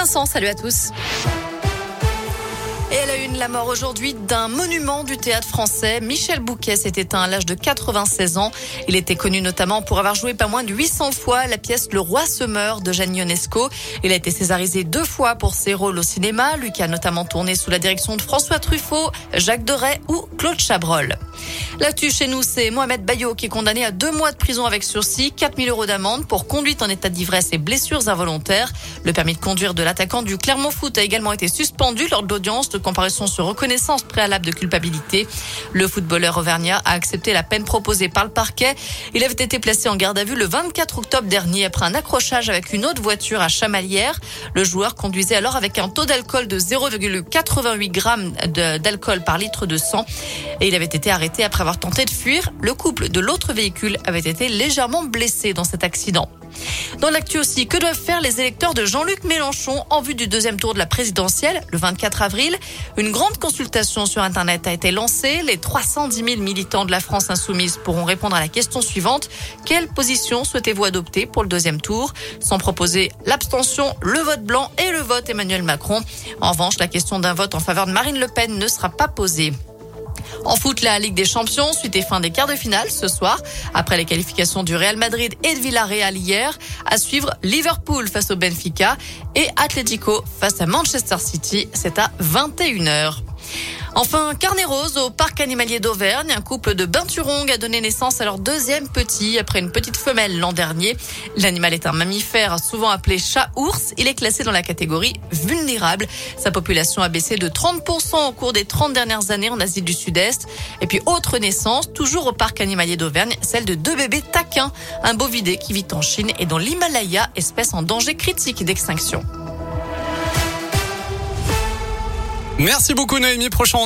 Vincent, salut à tous. Et elle a une, la mort aujourd'hui d'un monument du théâtre français. Michel Bouquet s'est éteint à l'âge de 96 ans. Il était connu notamment pour avoir joué pas moins de 800 fois la pièce Le Roi se meurt de Jeanne Ionesco. Il a été césarisé deux fois pour ses rôles au cinéma. Lui qui a notamment tourné sous la direction de François Truffaut, Jacques Deray ou Claude Chabrol. L'actu chez nous, c'est Mohamed Bayo qui est condamné à deux mois de prison avec sursis, 4000 euros d'amende pour conduite en état d'ivresse et blessures involontaires. Le permis de conduire de l'attaquant du Clermont Foot a également été suspendu lors de l'audience de comparaison sur reconnaissance préalable de culpabilité. Le footballeur auvergnat a accepté la peine proposée par le parquet. Il avait été placé en garde à vue le 24 octobre dernier après un accrochage avec une autre voiture à Chamalières. Le joueur conduisait alors avec un taux d'alcool de 0,88 grammes d'alcool par litre de sang et il avait été arrêté après avoir tenté de fuir. Le couple de l'autre véhicule avait été légèrement blessé dans cet accident. Dans l'actu aussi, que doivent faire les électeurs de Jean-Luc Mélenchon en vue du deuxième tour de la présidentielle le 24 avril? Une grande consultation sur Internet a été lancée. Les 310 000 militants de la France insoumise pourront répondre à la question suivante. Quelle position souhaitez-vous adopter pour le deuxième tour? Sans proposer l'abstention, le vote blanc et le vote Emmanuel Macron. En revanche, la question d'un vote en faveur de Marine Le Pen ne sera pas posée. En foot, la Ligue des Champions, suite et fin des quarts de finale ce soir. Après les qualifications du Real Madrid et de Villarreal hier, à suivre Liverpool face au Benfica et Atletico face à Manchester City. C'est à 21h. Enfin, carnet rose au parc animalier d'Auvergne. Un couple de Binturong a donné naissance à leur deuxième petit après une petite femelle l'an dernier. L'animal est un mammifère souvent appelé chat-ours. Il est classé dans la catégorie vulnérable. Sa population a baissé de 30% au cours des 30 dernières années en Asie du Sud-Est. Et puis, autre naissance, toujours au parc animalier d'Auvergne, celle de deux bébés taquins. Un bovidé qui vit en Chine et dans l'Himalaya, espèce en danger critique d'extinction. Merci beaucoup Naomi. Prochain